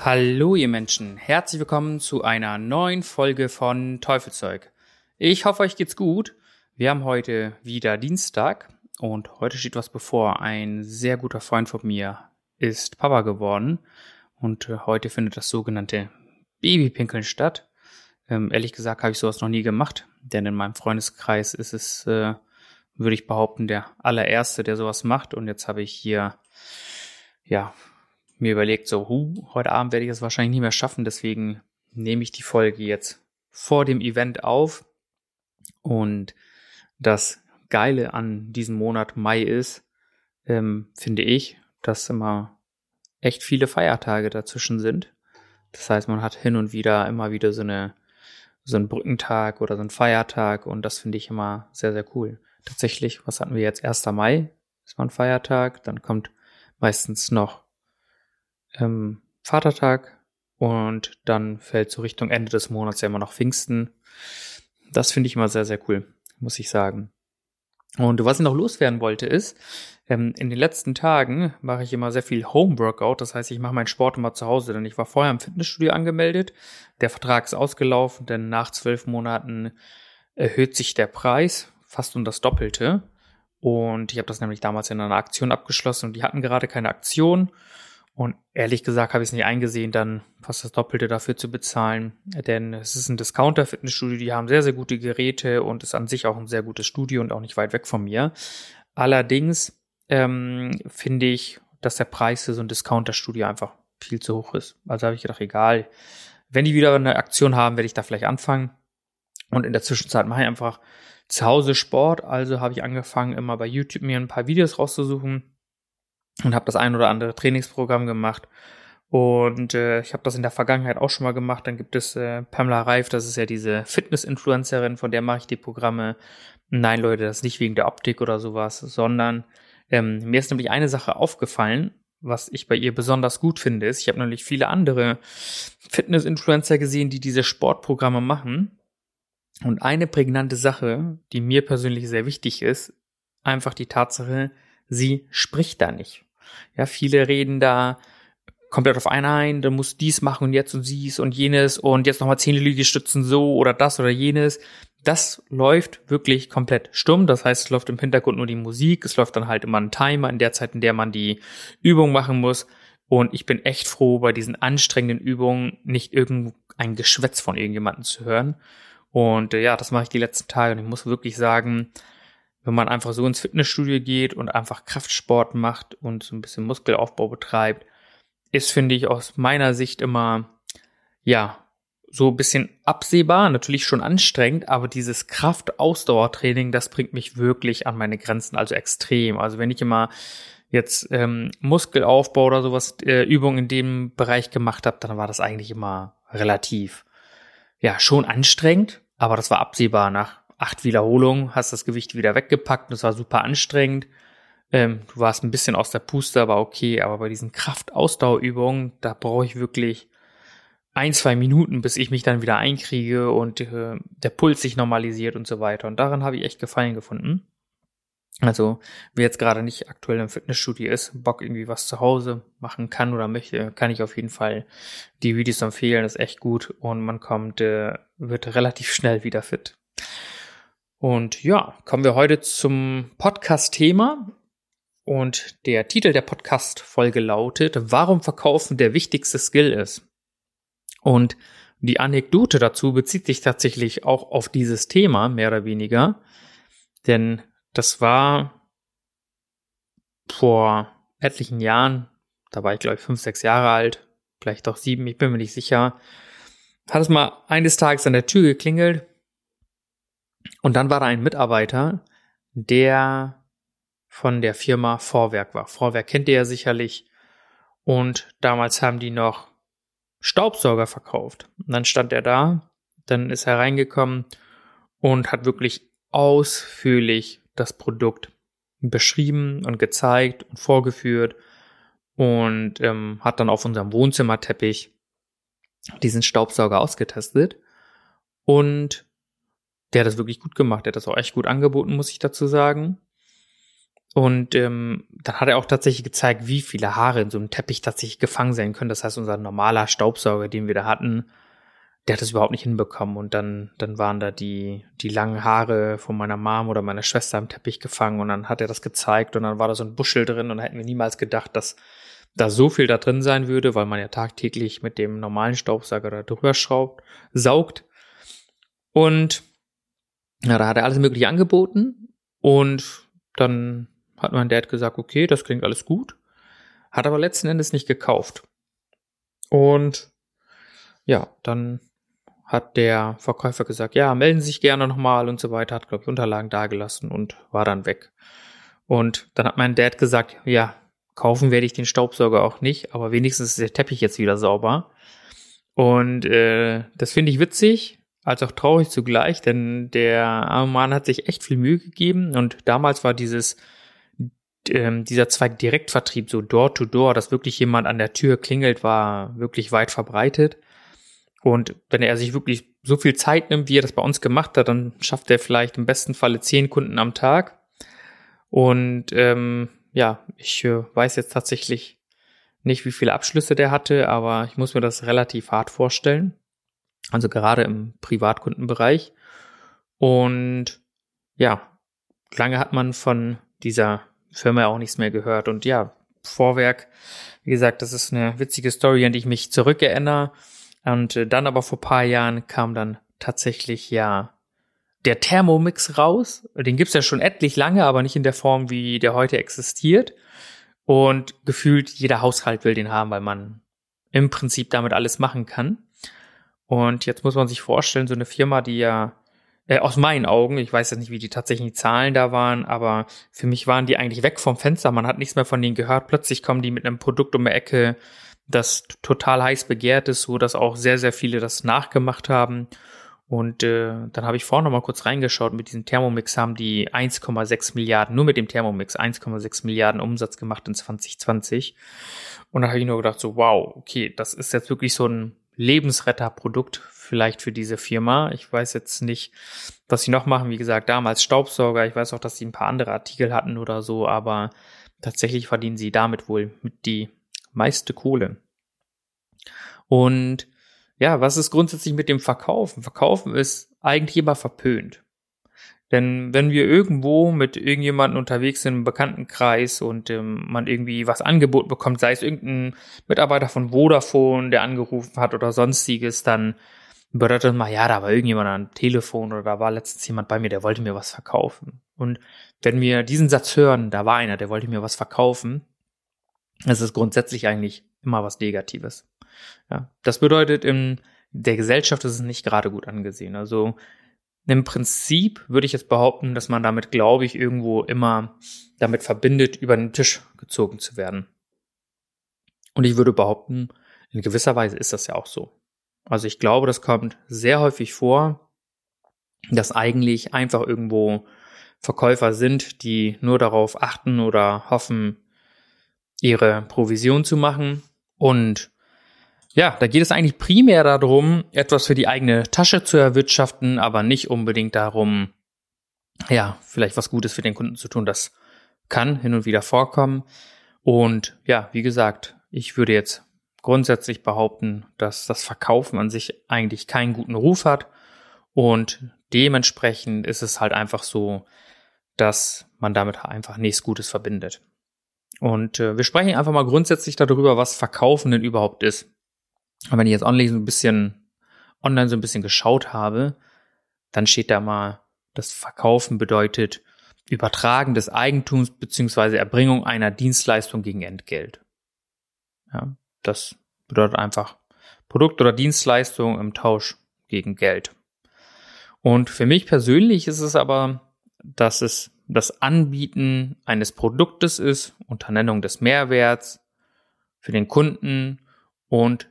Hallo ihr Menschen, herzlich willkommen zu einer neuen Folge von Teufelzeug. Ich hoffe, euch geht's gut. Wir haben heute wieder Dienstag und heute steht was bevor. Ein sehr guter Freund von mir ist Papa geworden und äh, heute findet das sogenannte Babypinkeln statt. Ähm, ehrlich gesagt habe ich sowas noch nie gemacht, denn in meinem Freundeskreis ist es, äh, würde ich behaupten, der allererste, der sowas macht und jetzt habe ich hier ja mir überlegt, so, hu, heute Abend werde ich es wahrscheinlich nicht mehr schaffen, deswegen nehme ich die Folge jetzt vor dem Event auf. Und das Geile an diesem Monat Mai ist, ähm, finde ich, dass immer echt viele Feiertage dazwischen sind. Das heißt, man hat hin und wieder immer wieder so eine so einen Brückentag oder so einen Feiertag und das finde ich immer sehr, sehr cool. Tatsächlich, was hatten wir jetzt? 1. Mai ist mal ein Feiertag, dann kommt meistens noch ähm, Vatertag und dann fällt so Richtung Ende des Monats ja immer noch Pfingsten. Das finde ich immer sehr, sehr cool, muss ich sagen. Und was ich noch loswerden wollte ist, ähm, in den letzten Tagen mache ich immer sehr viel Homeworkout. Das heißt, ich mache meinen Sport immer zu Hause, denn ich war vorher im Fitnessstudio angemeldet. Der Vertrag ist ausgelaufen, denn nach zwölf Monaten erhöht sich der Preis fast um das Doppelte. Und ich habe das nämlich damals in einer Aktion abgeschlossen und die hatten gerade keine Aktion. Und ehrlich gesagt habe ich es nicht eingesehen, dann fast das Doppelte dafür zu bezahlen. Denn es ist ein Discounter-Fitnessstudio, die haben sehr, sehr gute Geräte und ist an sich auch ein sehr gutes Studio und auch nicht weit weg von mir. Allerdings ähm, finde ich, dass der Preis für so ein Discounter-Studio einfach viel zu hoch ist. Also habe ich gedacht, egal. Wenn die wieder eine Aktion haben, werde ich da vielleicht anfangen. Und in der Zwischenzeit mache ich einfach zu Hause Sport. Also habe ich angefangen, immer bei YouTube mir ein paar Videos rauszusuchen und habe das ein oder andere Trainingsprogramm gemacht. Und äh, ich habe das in der Vergangenheit auch schon mal gemacht. Dann gibt es äh, Pamela Reif, das ist ja diese Fitness-Influencerin, von der mache ich die Programme. Nein, Leute, das ist nicht wegen der Optik oder sowas, sondern ähm, mir ist nämlich eine Sache aufgefallen, was ich bei ihr besonders gut finde, ist, ich habe nämlich viele andere Fitness-Influencer gesehen, die diese Sportprogramme machen. Und eine prägnante Sache, die mir persönlich sehr wichtig ist, einfach die Tatsache, sie spricht da nicht. Ja, viele reden da komplett auf einen ein, dann muss dies machen und jetzt und dies und jenes und jetzt nochmal zehn Liegestützen so oder das oder jenes. Das läuft wirklich komplett stumm. Das heißt, es läuft im Hintergrund nur die Musik. Es läuft dann halt immer ein Timer in der Zeit, in der man die Übung machen muss. Und ich bin echt froh, bei diesen anstrengenden Übungen nicht irgendein Geschwätz von irgendjemandem zu hören. Und äh, ja, das mache ich die letzten Tage und ich muss wirklich sagen, wenn man einfach so ins Fitnessstudio geht und einfach Kraftsport macht und so ein bisschen Muskelaufbau betreibt, ist, finde ich, aus meiner Sicht immer, ja, so ein bisschen absehbar, natürlich schon anstrengend, aber dieses Kraft-Ausdauertraining, das bringt mich wirklich an meine Grenzen, also extrem. Also wenn ich immer jetzt ähm, Muskelaufbau oder sowas, äh, Übungen in dem Bereich gemacht habe, dann war das eigentlich immer relativ, ja, schon anstrengend, aber das war absehbar nach acht Wiederholungen, hast das Gewicht wieder weggepackt, das war super anstrengend. Ähm, du warst ein bisschen aus der Puste, aber okay, aber bei diesen Kraftausdauerübungen, da brauche ich wirklich ein, zwei Minuten, bis ich mich dann wieder einkriege und äh, der Puls sich normalisiert und so weiter. Und daran habe ich echt Gefallen gefunden. Also, wer jetzt gerade nicht aktuell im Fitnessstudio ist, Bock irgendwie was zu Hause machen kann oder möchte, kann ich auf jeden Fall die Videos empfehlen. Das ist echt gut und man kommt, äh, wird relativ schnell wieder fit. Und ja, kommen wir heute zum Podcast-Thema. Und der Titel der Podcast-Folge lautet, warum Verkaufen der wichtigste Skill ist. Und die Anekdote dazu bezieht sich tatsächlich auch auf dieses Thema, mehr oder weniger. Denn das war vor etlichen Jahren, da war ich glaube ich fünf, sechs Jahre alt, vielleicht auch sieben, ich bin mir nicht sicher, hat es mal eines Tages an der Tür geklingelt und dann war da ein Mitarbeiter, der von der Firma Vorwerk war. Vorwerk kennt ihr ja sicherlich. Und damals haben die noch Staubsauger verkauft. Und dann stand er da, dann ist er reingekommen und hat wirklich ausführlich das Produkt beschrieben und gezeigt und vorgeführt und ähm, hat dann auf unserem Wohnzimmerteppich diesen Staubsauger ausgetestet und der hat das wirklich gut gemacht. Der hat das auch echt gut angeboten, muss ich dazu sagen. Und ähm, dann hat er auch tatsächlich gezeigt, wie viele Haare in so einem Teppich tatsächlich gefangen sein können. Das heißt, unser normaler Staubsauger, den wir da hatten, der hat das überhaupt nicht hinbekommen. Und dann, dann waren da die, die langen Haare von meiner Mom oder meiner Schwester im Teppich gefangen und dann hat er das gezeigt und dann war da so ein Buschel drin und dann hätten wir niemals gedacht, dass da so viel da drin sein würde, weil man ja tagtäglich mit dem normalen Staubsauger da drüber schraubt, saugt. Und ja, da hat er alles Mögliche angeboten und dann hat mein Dad gesagt, okay, das klingt alles gut, hat aber letzten Endes nicht gekauft. Und ja, dann hat der Verkäufer gesagt, ja, melden Sie sich gerne nochmal und so weiter, hat, glaube ich, Unterlagen dagelassen und war dann weg. Und dann hat mein Dad gesagt, ja, kaufen werde ich den Staubsauger auch nicht, aber wenigstens ist der Teppich jetzt wieder sauber. Und äh, das finde ich witzig, als auch traurig zugleich, denn der arme Mann hat sich echt viel Mühe gegeben und damals war dieses ähm, dieser Zweig Direktvertrieb, so Door to Door, dass wirklich jemand an der Tür klingelt, war wirklich weit verbreitet. Und wenn er sich wirklich so viel Zeit nimmt, wie er das bei uns gemacht hat, dann schafft er vielleicht im besten Falle zehn Kunden am Tag. Und ähm, ja, ich äh, weiß jetzt tatsächlich nicht, wie viele Abschlüsse der hatte, aber ich muss mir das relativ hart vorstellen. Also gerade im Privatkundenbereich. Und ja, lange hat man von dieser Firma auch nichts mehr gehört. Und ja, Vorwerk, wie gesagt, das ist eine witzige Story, an die ich mich zurückerinnere. Und äh, dann aber vor paar Jahren kam dann tatsächlich ja der Thermomix raus. Den gibt's ja schon etlich lange, aber nicht in der Form, wie der heute existiert. Und gefühlt jeder Haushalt will den haben, weil man im Prinzip damit alles machen kann. Und jetzt muss man sich vorstellen, so eine Firma, die ja äh, aus meinen Augen, ich weiß jetzt nicht, wie die tatsächlichen Zahlen da waren, aber für mich waren die eigentlich weg vom Fenster. Man hat nichts mehr von denen gehört. Plötzlich kommen die mit einem Produkt um die Ecke, das total heiß begehrt ist, so dass auch sehr, sehr viele das nachgemacht haben. Und äh, dann habe ich vorhin noch mal kurz reingeschaut. Mit diesem Thermomix haben die 1,6 Milliarden, nur mit dem Thermomix 1,6 Milliarden Umsatz gemacht in 2020. Und da habe ich nur gedacht, so wow, okay, das ist jetzt wirklich so ein Lebensretterprodukt vielleicht für diese Firma. Ich weiß jetzt nicht, was sie noch machen. Wie gesagt, damals Staubsauger. Ich weiß auch, dass sie ein paar andere Artikel hatten oder so, aber tatsächlich verdienen sie damit wohl mit die meiste Kohle. Und ja, was ist grundsätzlich mit dem Verkaufen? Verkaufen ist eigentlich immer verpönt. Denn wenn wir irgendwo mit irgendjemandem unterwegs sind im Bekanntenkreis und ähm, man irgendwie was angeboten bekommt, sei es irgendein Mitarbeiter von Vodafone, der angerufen hat oder sonstiges, dann bedeutet mal, ja, da war irgendjemand am Telefon oder da war letztens jemand bei mir, der wollte mir was verkaufen. Und wenn wir diesen Satz hören, da war einer, der wollte mir was verkaufen, das ist grundsätzlich eigentlich immer was Negatives. Ja, das bedeutet, in der Gesellschaft ist es nicht gerade gut angesehen. Also im Prinzip würde ich jetzt behaupten, dass man damit, glaube ich, irgendwo immer damit verbindet, über den Tisch gezogen zu werden. Und ich würde behaupten, in gewisser Weise ist das ja auch so. Also ich glaube, das kommt sehr häufig vor, dass eigentlich einfach irgendwo Verkäufer sind, die nur darauf achten oder hoffen, ihre Provision zu machen. Und ja, da geht es eigentlich primär darum, etwas für die eigene Tasche zu erwirtschaften, aber nicht unbedingt darum, ja, vielleicht was Gutes für den Kunden zu tun. Das kann hin und wieder vorkommen. Und ja, wie gesagt, ich würde jetzt grundsätzlich behaupten, dass das Verkaufen an sich eigentlich keinen guten Ruf hat. Und dementsprechend ist es halt einfach so, dass man damit einfach nichts Gutes verbindet. Und äh, wir sprechen einfach mal grundsätzlich darüber, was Verkaufen denn überhaupt ist. Und wenn ich jetzt online so ein bisschen, online so ein bisschen geschaut habe, dann steht da mal, das Verkaufen bedeutet Übertragen des Eigentums beziehungsweise Erbringung einer Dienstleistung gegen Entgelt. Ja, das bedeutet einfach Produkt oder Dienstleistung im Tausch gegen Geld. Und für mich persönlich ist es aber, dass es das Anbieten eines Produktes ist unter Nennung des Mehrwerts für den Kunden und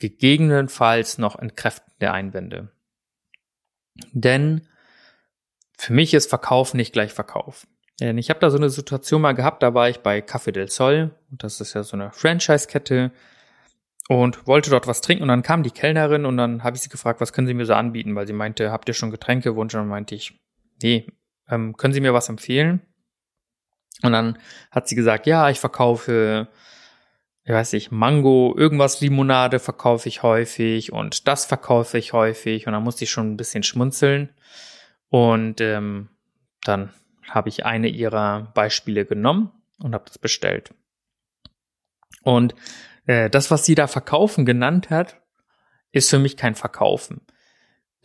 gegebenenfalls noch entkräftende Einwände. Denn für mich ist Verkauf nicht gleich Verkauf. Denn ich habe da so eine Situation mal gehabt, da war ich bei Café del Sol, und das ist ja so eine Franchise-Kette, und wollte dort was trinken und dann kam die Kellnerin und dann habe ich sie gefragt, was können Sie mir so anbieten, weil sie meinte, habt ihr schon Getränkewunsch? Und dann meinte ich, nee, ähm, können Sie mir was empfehlen? Und dann hat sie gesagt, ja, ich verkaufe, ich weiß nicht, Mango, irgendwas Limonade verkaufe ich häufig und das verkaufe ich häufig und dann musste ich schon ein bisschen schmunzeln und ähm, dann habe ich eine ihrer Beispiele genommen und habe das bestellt. Und äh, das, was sie da verkaufen genannt hat, ist für mich kein Verkaufen.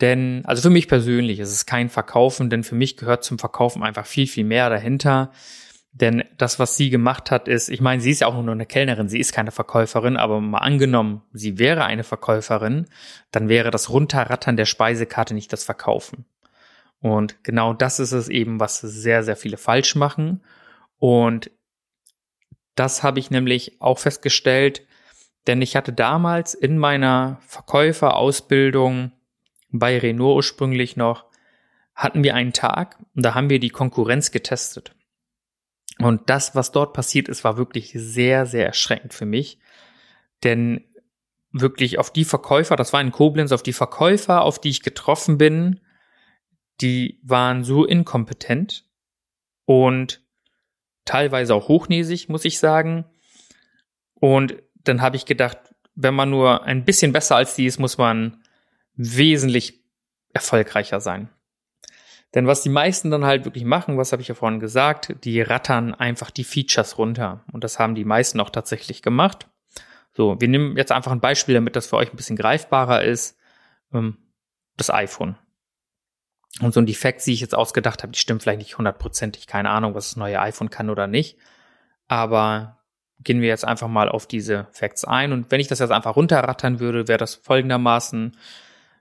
Denn, also für mich persönlich ist es kein Verkaufen, denn für mich gehört zum Verkaufen einfach viel, viel mehr dahinter. Denn das, was sie gemacht hat, ist, ich meine, sie ist ja auch nur eine Kellnerin, sie ist keine Verkäuferin, aber mal angenommen, sie wäre eine Verkäuferin, dann wäre das Runterrattern der Speisekarte nicht das Verkaufen. Und genau das ist es eben, was sehr, sehr viele falsch machen. Und das habe ich nämlich auch festgestellt, denn ich hatte damals in meiner Verkäuferausbildung bei Renault ursprünglich noch, hatten wir einen Tag und da haben wir die Konkurrenz getestet. Und das, was dort passiert ist, war wirklich sehr, sehr erschreckend für mich. Denn wirklich auf die Verkäufer, das war in Koblenz, auf die Verkäufer, auf die ich getroffen bin, die waren so inkompetent und teilweise auch hochnäsig, muss ich sagen. Und dann habe ich gedacht, wenn man nur ein bisschen besser als die ist, muss man wesentlich erfolgreicher sein. Denn was die meisten dann halt wirklich machen, was habe ich ja vorhin gesagt, die rattern einfach die Features runter. Und das haben die meisten auch tatsächlich gemacht. So, wir nehmen jetzt einfach ein Beispiel, damit das für euch ein bisschen greifbarer ist. Ähm, das iPhone. Und so ein Defekt, die ich jetzt ausgedacht habe, die stimmt vielleicht nicht hundertprozentig. Keine Ahnung, was das neue iPhone kann oder nicht. Aber gehen wir jetzt einfach mal auf diese Facts ein. Und wenn ich das jetzt einfach runterrattern würde, wäre das folgendermaßen.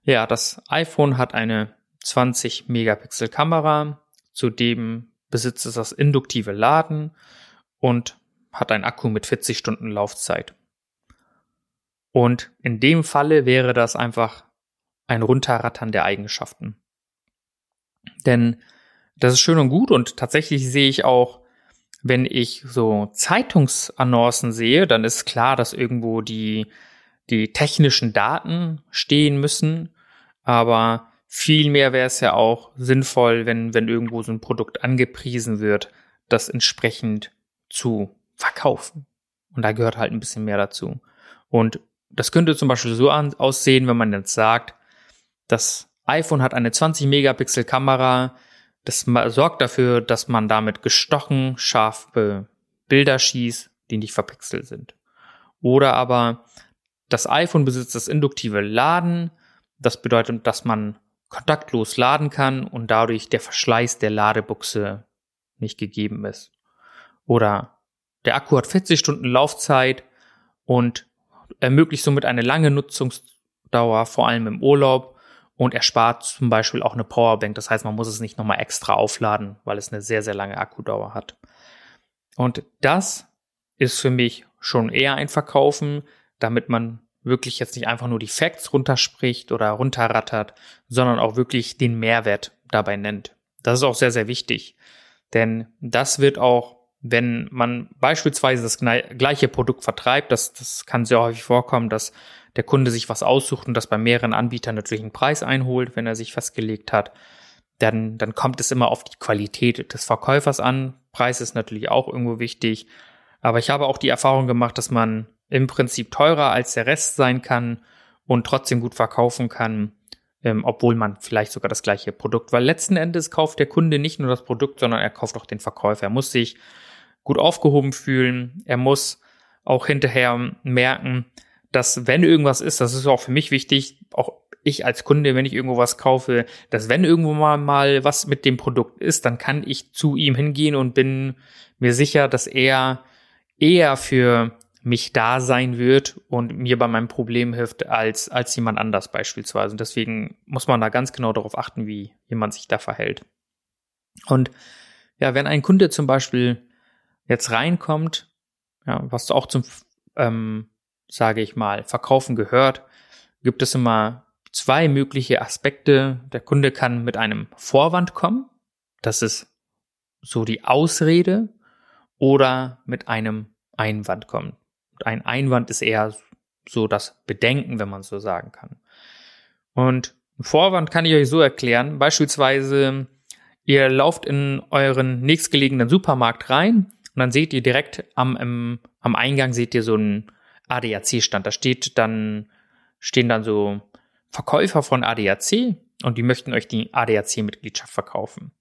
Ja, das iPhone hat eine 20 Megapixel Kamera. Zudem besitzt es das induktive Laden und hat einen Akku mit 40 Stunden Laufzeit. Und in dem Falle wäre das einfach ein Runterrattern der Eigenschaften. Denn das ist schön und gut und tatsächlich sehe ich auch, wenn ich so Zeitungsannoncen sehe, dann ist klar, dass irgendwo die, die technischen Daten stehen müssen. Aber vielmehr wäre es ja auch sinnvoll, wenn, wenn irgendwo so ein Produkt angepriesen wird, das entsprechend zu verkaufen. Und da gehört halt ein bisschen mehr dazu. Und das könnte zum Beispiel so an, aussehen, wenn man jetzt sagt, das iPhone hat eine 20 Megapixel Kamera. Das sorgt dafür, dass man damit gestochen scharfe Bilder schießt, die nicht verpixelt sind. Oder aber das iPhone besitzt das induktive Laden. Das bedeutet, dass man kontaktlos laden kann und dadurch der Verschleiß der Ladebuchse nicht gegeben ist. Oder der Akku hat 40 Stunden Laufzeit und ermöglicht somit eine lange Nutzungsdauer, vor allem im Urlaub und er spart zum Beispiel auch eine Powerbank. Das heißt, man muss es nicht nochmal extra aufladen, weil es eine sehr, sehr lange Akkudauer hat. Und das ist für mich schon eher ein Verkaufen, damit man wirklich jetzt nicht einfach nur die Facts runterspricht oder runterrattert, sondern auch wirklich den Mehrwert dabei nennt. Das ist auch sehr, sehr wichtig. Denn das wird auch, wenn man beispielsweise das gleiche Produkt vertreibt, das, das kann sehr häufig vorkommen, dass der Kunde sich was aussucht und das bei mehreren Anbietern natürlich einen Preis einholt, wenn er sich festgelegt hat, dann, dann kommt es immer auf die Qualität des Verkäufers an. Preis ist natürlich auch irgendwo wichtig. Aber ich habe auch die Erfahrung gemacht, dass man im Prinzip teurer als der Rest sein kann und trotzdem gut verkaufen kann, ähm, obwohl man vielleicht sogar das gleiche Produkt, weil letzten Endes kauft der Kunde nicht nur das Produkt, sondern er kauft auch den Verkäufer. Er muss sich gut aufgehoben fühlen. Er muss auch hinterher merken, dass wenn irgendwas ist, das ist auch für mich wichtig, auch ich als Kunde, wenn ich irgendwo was kaufe, dass wenn irgendwo mal, mal was mit dem Produkt ist, dann kann ich zu ihm hingehen und bin mir sicher, dass er eher für mich da sein wird und mir bei meinem Problem hilft als, als jemand anders beispielsweise. Und deswegen muss man da ganz genau darauf achten, wie jemand sich da verhält. Und ja, wenn ein Kunde zum Beispiel jetzt reinkommt, ja, was auch zum ähm, sage ich mal, Verkaufen gehört, gibt es immer zwei mögliche Aspekte. Der Kunde kann mit einem Vorwand kommen. Das ist so die Ausrede oder mit einem Einwand kommen. Ein Einwand ist eher so das Bedenken, wenn man so sagen kann. Und Vorwand kann ich euch so erklären. Beispielsweise, ihr lauft in euren nächstgelegenen Supermarkt rein und dann seht ihr direkt am, im, am Eingang seht ihr so einen ADAC-Stand. Da steht dann, stehen dann so Verkäufer von ADAC und die möchten euch die ADAC-Mitgliedschaft verkaufen.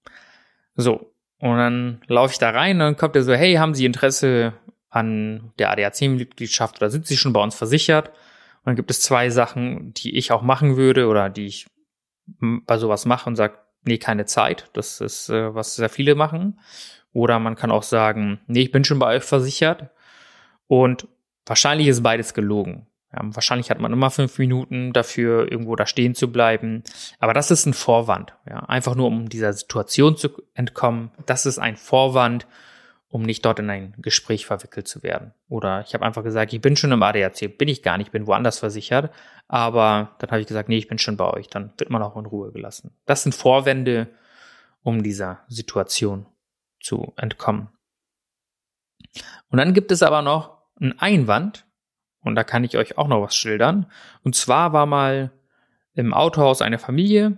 So. Und dann laufe ich da rein und dann kommt er so, hey, haben Sie Interesse an der ADAC-Mitgliedschaft oder sind Sie schon bei uns versichert? Und dann gibt es zwei Sachen, die ich auch machen würde oder die ich bei sowas mache und sage, nee, keine Zeit. Das ist, äh, was sehr viele machen. Oder man kann auch sagen, nee, ich bin schon bei euch versichert. Und wahrscheinlich ist beides gelogen. Ja, wahrscheinlich hat man immer fünf Minuten dafür, irgendwo da stehen zu bleiben. Aber das ist ein Vorwand. Ja, einfach nur, um dieser Situation zu entkommen. Das ist ein Vorwand, um nicht dort in ein Gespräch verwickelt zu werden. Oder ich habe einfach gesagt, ich bin schon im ADAC, bin ich gar nicht, bin woanders versichert. Aber dann habe ich gesagt, nee, ich bin schon bei euch. Dann wird man auch in Ruhe gelassen. Das sind Vorwände, um dieser Situation zu entkommen. Und dann gibt es aber noch einen Einwand. Und da kann ich euch auch noch was schildern. Und zwar war mal im Autohaus eine Familie,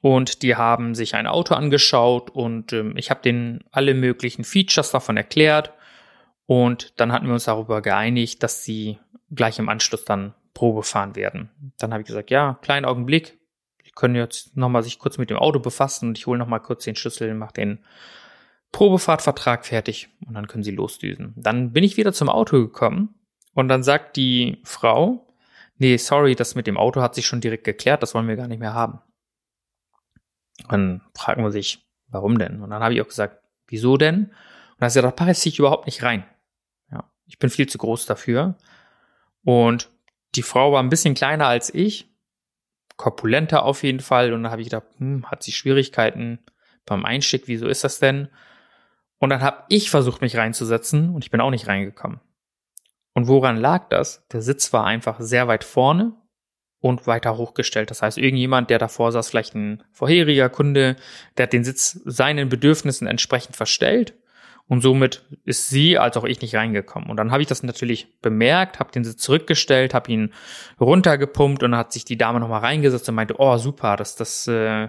und die haben sich ein Auto angeschaut und ähm, ich habe denen alle möglichen Features davon erklärt. Und dann hatten wir uns darüber geeinigt, dass sie gleich im Anschluss dann Probe fahren werden. Dann habe ich gesagt, ja, kleinen Augenblick. Sie können jetzt nochmal sich kurz mit dem Auto befassen und ich hole nochmal kurz den Schlüssel, mache den Probefahrtvertrag fertig und dann können sie losdüsen. Dann bin ich wieder zum Auto gekommen und dann sagt die Frau, nee, sorry, das mit dem Auto hat sich schon direkt geklärt, das wollen wir gar nicht mehr haben. Dann fragt man sich, warum denn? Und dann habe ich auch gesagt, wieso denn? Und dann hat sie gesagt, da passt ich überhaupt nicht rein. Ja, ich bin viel zu groß dafür. Und die Frau war ein bisschen kleiner als ich, korpulenter auf jeden Fall. Und dann habe ich gedacht, hm, hat sie Schwierigkeiten beim Einstieg, wieso ist das denn? Und dann habe ich versucht, mich reinzusetzen und ich bin auch nicht reingekommen. Und woran lag das? Der Sitz war einfach sehr weit vorne und weiter hochgestellt. Das heißt, irgendjemand, der davor saß, vielleicht ein vorheriger Kunde, der hat den Sitz seinen Bedürfnissen entsprechend verstellt und somit ist sie als auch ich nicht reingekommen. Und dann habe ich das natürlich bemerkt, habe den Sitz zurückgestellt, habe ihn runtergepumpt und dann hat sich die Dame nochmal reingesetzt und meinte, oh super, das, das äh,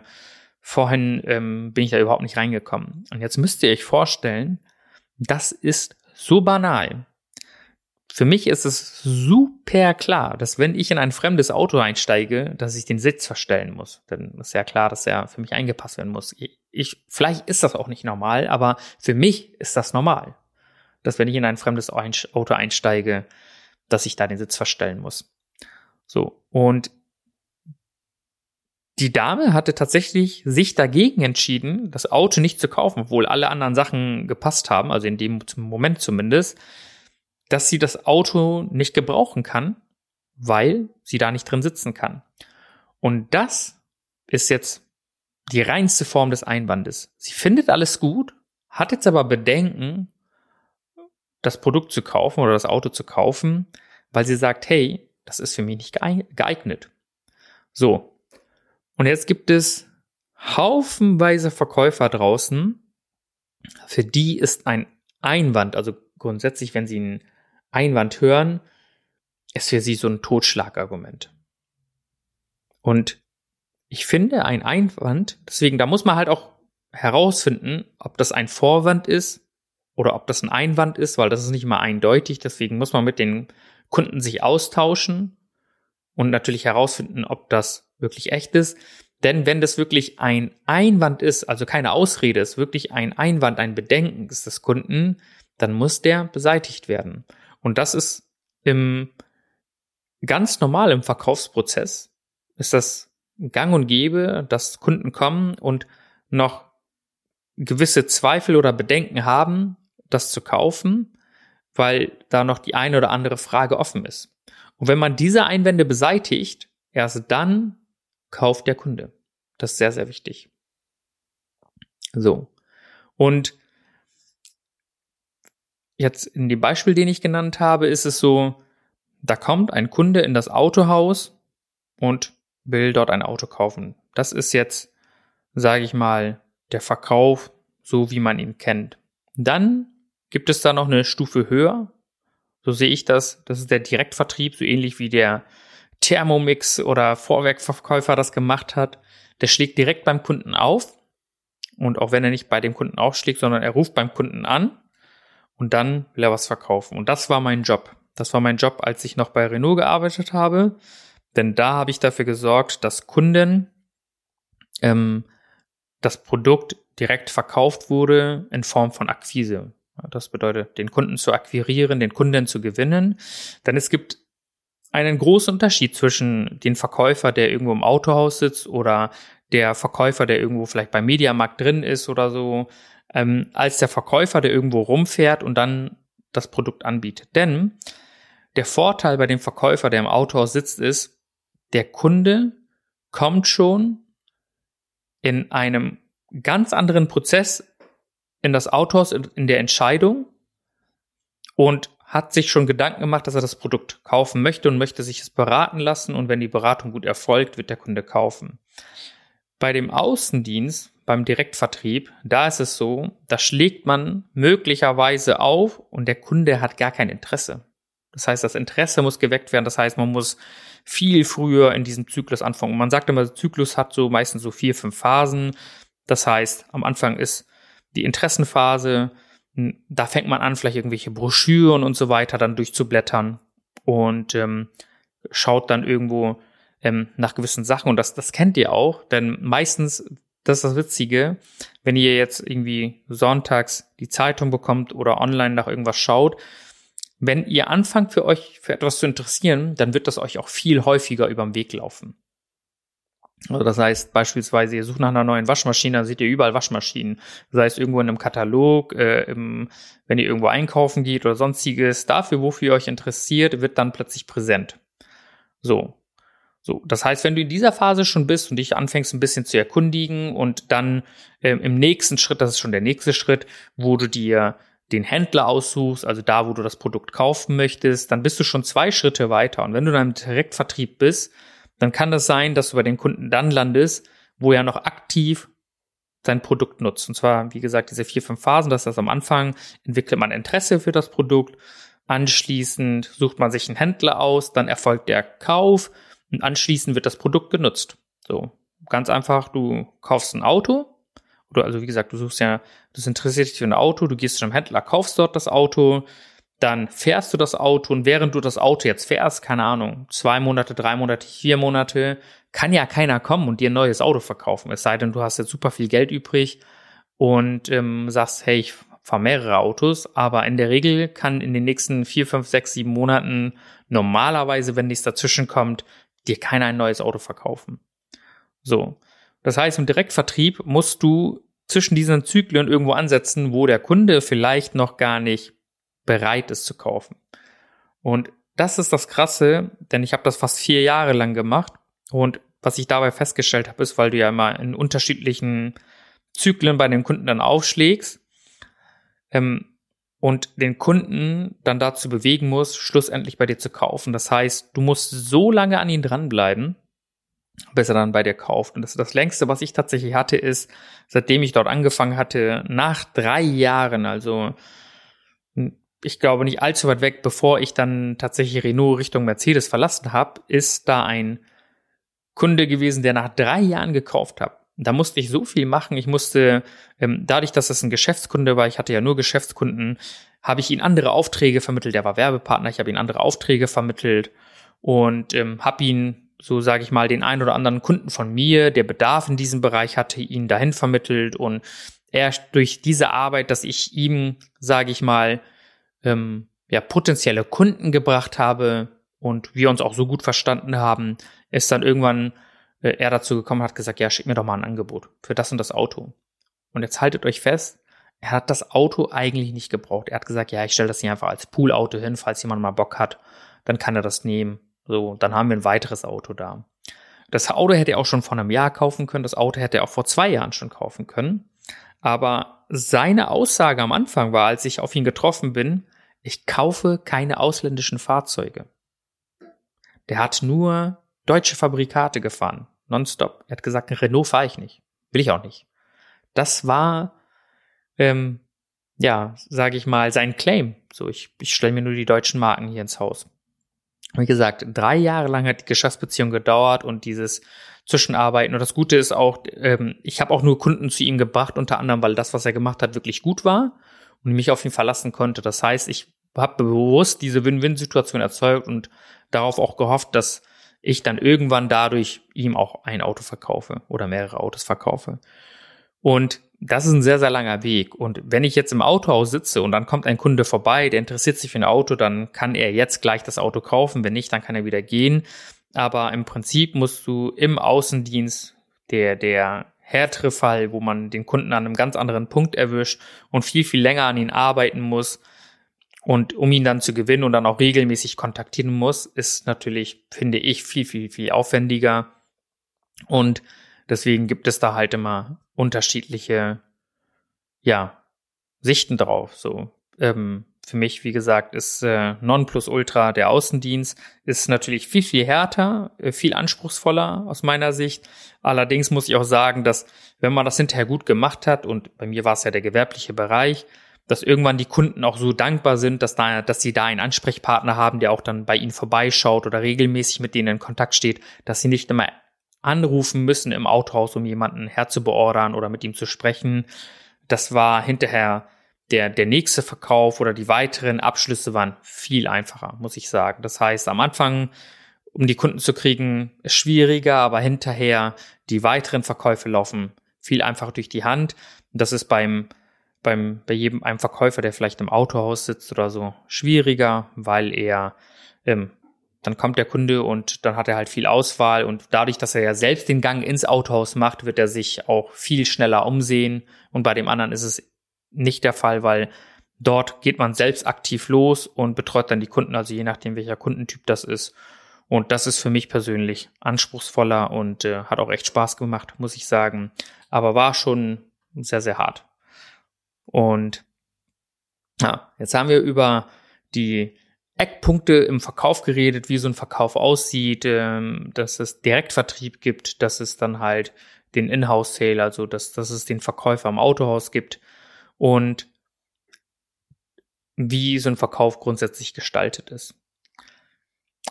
vorhin ähm, bin ich da überhaupt nicht reingekommen. Und jetzt müsst ihr euch vorstellen, das ist so banal. Für mich ist es super klar, dass wenn ich in ein fremdes Auto einsteige, dass ich den Sitz verstellen muss. Denn ist ja klar, dass er für mich eingepasst werden muss. Ich, vielleicht ist das auch nicht normal, aber für mich ist das normal. Dass wenn ich in ein fremdes Auto einsteige, dass ich da den Sitz verstellen muss. So. Und die Dame hatte tatsächlich sich dagegen entschieden, das Auto nicht zu kaufen, obwohl alle anderen Sachen gepasst haben, also in dem Moment zumindest dass sie das Auto nicht gebrauchen kann, weil sie da nicht drin sitzen kann. Und das ist jetzt die reinste Form des Einwandes. Sie findet alles gut, hat jetzt aber Bedenken, das Produkt zu kaufen oder das Auto zu kaufen, weil sie sagt, hey, das ist für mich nicht geeignet. So. Und jetzt gibt es haufenweise Verkäufer draußen, für die ist ein Einwand, also grundsätzlich, wenn sie ein Einwand hören, ist für sie so ein Totschlagargument. Und ich finde, ein Einwand, deswegen, da muss man halt auch herausfinden, ob das ein Vorwand ist oder ob das ein Einwand ist, weil das ist nicht immer eindeutig. Deswegen muss man mit den Kunden sich austauschen und natürlich herausfinden, ob das wirklich echt ist. Denn wenn das wirklich ein Einwand ist, also keine Ausrede ist, wirklich ein Einwand, ein Bedenken ist des Kunden, dann muss der beseitigt werden. Und das ist im ganz normal im Verkaufsprozess ist das gang und gäbe, dass Kunden kommen und noch gewisse Zweifel oder Bedenken haben, das zu kaufen, weil da noch die eine oder andere Frage offen ist. Und wenn man diese Einwände beseitigt, erst dann kauft der Kunde. Das ist sehr, sehr wichtig. So. Und jetzt in dem Beispiel, den ich genannt habe, ist es so, Da kommt ein Kunde in das Autohaus und will dort ein Auto kaufen. Das ist jetzt, sage ich mal, der Verkauf, so wie man ihn kennt. Dann gibt es da noch eine Stufe höher. So sehe ich das. Das ist der Direktvertrieb, so ähnlich wie der Thermomix oder Vorwerkverkäufer das gemacht hat. Der schlägt direkt beim Kunden auf. Und auch wenn er nicht bei dem Kunden aufschlägt, sondern er ruft beim Kunden an und dann will er was verkaufen. Und das war mein Job. Das war mein Job, als ich noch bei Renault gearbeitet habe. Denn da habe ich dafür gesorgt, dass Kunden ähm, das Produkt direkt verkauft wurde in Form von Akquise. Das bedeutet, den Kunden zu akquirieren, den Kunden zu gewinnen. Denn es gibt einen großen Unterschied zwischen den Verkäufer, der irgendwo im Autohaus sitzt oder der Verkäufer, der irgendwo vielleicht beim Mediamarkt drin ist oder so, ähm, als der Verkäufer, der irgendwo rumfährt und dann das Produkt anbietet. Denn der Vorteil bei dem Verkäufer, der im Autohaus sitzt, ist, der Kunde kommt schon in einem ganz anderen Prozess in das Autohaus, in der Entscheidung und hat sich schon Gedanken gemacht, dass er das Produkt kaufen möchte und möchte sich es beraten lassen. Und wenn die Beratung gut erfolgt, wird der Kunde kaufen. Bei dem Außendienst, beim Direktvertrieb, da ist es so, da schlägt man möglicherweise auf und der Kunde hat gar kein Interesse. Das heißt, das Interesse muss geweckt werden. Das heißt, man muss viel früher in diesem Zyklus anfangen. man sagt immer, der Zyklus hat so meistens so vier, fünf Phasen. Das heißt, am Anfang ist die Interessenphase, da fängt man an, vielleicht irgendwelche Broschüren und so weiter dann durchzublättern und ähm, schaut dann irgendwo ähm, nach gewissen Sachen. Und das, das kennt ihr auch, denn meistens, das ist das Witzige, wenn ihr jetzt irgendwie sonntags die Zeitung bekommt oder online nach irgendwas schaut, wenn ihr anfangt für euch für etwas zu interessieren, dann wird das euch auch viel häufiger über den Weg laufen. Also das heißt beispielsweise, ihr sucht nach einer neuen Waschmaschine, dann seht ihr überall Waschmaschinen. Das heißt irgendwo in einem Katalog, äh, im, wenn ihr irgendwo einkaufen geht oder sonstiges. Dafür, wofür ihr euch interessiert, wird dann plötzlich präsent. So. So, das heißt, wenn du in dieser Phase schon bist und dich anfängst ein bisschen zu erkundigen und dann äh, im nächsten Schritt, das ist schon der nächste Schritt, wo du dir den Händler aussuchst, also da, wo du das Produkt kaufen möchtest, dann bist du schon zwei Schritte weiter. Und wenn du dann im Direktvertrieb bist, dann kann das sein, dass du bei den Kunden dann landest, wo er noch aktiv sein Produkt nutzt. Und zwar, wie gesagt, diese vier, fünf Phasen, das ist das am Anfang, entwickelt man Interesse für das Produkt, anschließend sucht man sich einen Händler aus, dann erfolgt der Kauf und anschließend wird das Produkt genutzt. So, ganz einfach, du kaufst ein Auto, oder also wie gesagt, du suchst ja, das interessiert dich für ein Auto, du gehst zu einem Händler, kaufst dort das Auto, dann fährst du das Auto und während du das Auto jetzt fährst, keine Ahnung, zwei Monate, drei Monate, vier Monate, kann ja keiner kommen und dir ein neues Auto verkaufen. Es sei denn, du hast jetzt super viel Geld übrig und ähm, sagst, hey, ich fahre mehrere Autos, aber in der Regel kann in den nächsten vier, fünf, sechs, sieben Monaten normalerweise, wenn nichts dazwischen kommt, dir keiner ein neues Auto verkaufen. So. Das heißt, im Direktvertrieb musst du zwischen diesen Zyklen irgendwo ansetzen, wo der Kunde vielleicht noch gar nicht bereit ist zu kaufen. Und das ist das Krasse, denn ich habe das fast vier Jahre lang gemacht und was ich dabei festgestellt habe, ist, weil du ja immer in unterschiedlichen Zyklen bei den Kunden dann aufschlägst ähm, und den Kunden dann dazu bewegen musst, schlussendlich bei dir zu kaufen. Das heißt, du musst so lange an ihn dranbleiben, bis er dann bei dir kauft. Und das, das längste, was ich tatsächlich hatte, ist, seitdem ich dort angefangen hatte, nach drei Jahren, also ich glaube nicht allzu weit weg, bevor ich dann tatsächlich Renault Richtung Mercedes verlassen habe, ist da ein Kunde gewesen, der nach drei Jahren gekauft hat. Da musste ich so viel machen. Ich musste, ähm, dadurch, dass es ein Geschäftskunde war, ich hatte ja nur Geschäftskunden, habe ich ihm andere Aufträge vermittelt. Der war Werbepartner, ich habe ihm andere Aufträge vermittelt und ähm, habe ihn, so sage ich mal, den ein oder anderen Kunden von mir, der Bedarf in diesem Bereich hatte, ihn dahin vermittelt und er durch diese Arbeit, dass ich ihm, sage ich mal, ähm, ja, potenzielle Kunden gebracht habe und wir uns auch so gut verstanden haben, ist dann irgendwann äh, er dazu gekommen hat gesagt, ja, schick mir doch mal ein Angebot für das und das Auto. Und jetzt haltet euch fest, er hat das Auto eigentlich nicht gebraucht. Er hat gesagt, ja, ich stelle das hier einfach als Poolauto hin, falls jemand mal Bock hat, dann kann er das nehmen. So, dann haben wir ein weiteres Auto da. Das Auto hätte er auch schon vor einem Jahr kaufen können, das Auto hätte er auch vor zwei Jahren schon kaufen können. Aber seine Aussage am Anfang war, als ich auf ihn getroffen bin, ich kaufe keine ausländischen Fahrzeuge. der hat nur deutsche Fabrikate gefahren. Nonstop. Er hat gesagt, Renault fahre ich nicht. Will ich auch nicht. Das war, ähm, ja, sage ich mal, sein Claim. So, ich, ich stelle mir nur die deutschen Marken hier ins Haus. Wie gesagt, drei Jahre lang hat die Geschäftsbeziehung gedauert und dieses Zwischenarbeiten. Und das Gute ist auch, ähm, ich habe auch nur Kunden zu ihm gebracht, unter anderem, weil das, was er gemacht hat, wirklich gut war und mich auf ihn verlassen konnte. Das heißt, ich habe bewusst diese Win-Win-Situation erzeugt und darauf auch gehofft, dass ich dann irgendwann dadurch ihm auch ein Auto verkaufe oder mehrere Autos verkaufe. Und das ist ein sehr, sehr langer Weg. Und wenn ich jetzt im Autohaus sitze und dann kommt ein Kunde vorbei, der interessiert sich für ein Auto, dann kann er jetzt gleich das Auto kaufen. Wenn nicht, dann kann er wieder gehen. Aber im Prinzip musst du im Außendienst der, der härtere Fall, wo man den Kunden an einem ganz anderen Punkt erwischt und viel, viel länger an ihn arbeiten muss, und um ihn dann zu gewinnen und dann auch regelmäßig kontaktieren muss, ist natürlich, finde ich, viel, viel, viel aufwendiger. Und deswegen gibt es da halt immer unterschiedliche, ja, Sichten drauf. So, ähm, für mich, wie gesagt, ist äh, Nonplusultra der Außendienst, ist natürlich viel, viel härter, äh, viel anspruchsvoller aus meiner Sicht. Allerdings muss ich auch sagen, dass wenn man das hinterher gut gemacht hat, und bei mir war es ja der gewerbliche Bereich, dass irgendwann die Kunden auch so dankbar sind, dass da, dass sie da einen Ansprechpartner haben, der auch dann bei ihnen vorbeischaut oder regelmäßig mit denen in Kontakt steht, dass sie nicht immer anrufen müssen im Autohaus, um jemanden herzubeordern oder mit ihm zu sprechen. Das war hinterher der, der nächste Verkauf oder die weiteren Abschlüsse waren viel einfacher, muss ich sagen. Das heißt, am Anfang, um die Kunden zu kriegen, ist schwieriger, aber hinterher die weiteren Verkäufe laufen viel einfacher durch die Hand. Das ist beim beim, bei jedem einem Verkäufer, der vielleicht im Autohaus sitzt oder so, schwieriger, weil er ähm, dann kommt der Kunde und dann hat er halt viel Auswahl und dadurch, dass er ja selbst den Gang ins Autohaus macht, wird er sich auch viel schneller umsehen und bei dem anderen ist es nicht der Fall, weil dort geht man selbst aktiv los und betreut dann die Kunden, also je nachdem, welcher Kundentyp das ist. Und das ist für mich persönlich anspruchsvoller und äh, hat auch echt Spaß gemacht, muss ich sagen. Aber war schon sehr, sehr hart. Und ja, jetzt haben wir über die Eckpunkte im Verkauf geredet, wie so ein Verkauf aussieht, ähm, dass es Direktvertrieb gibt, dass es dann halt den Inhouse-Sale, also dass, dass es den Verkäufer im Autohaus gibt und wie so ein Verkauf grundsätzlich gestaltet ist.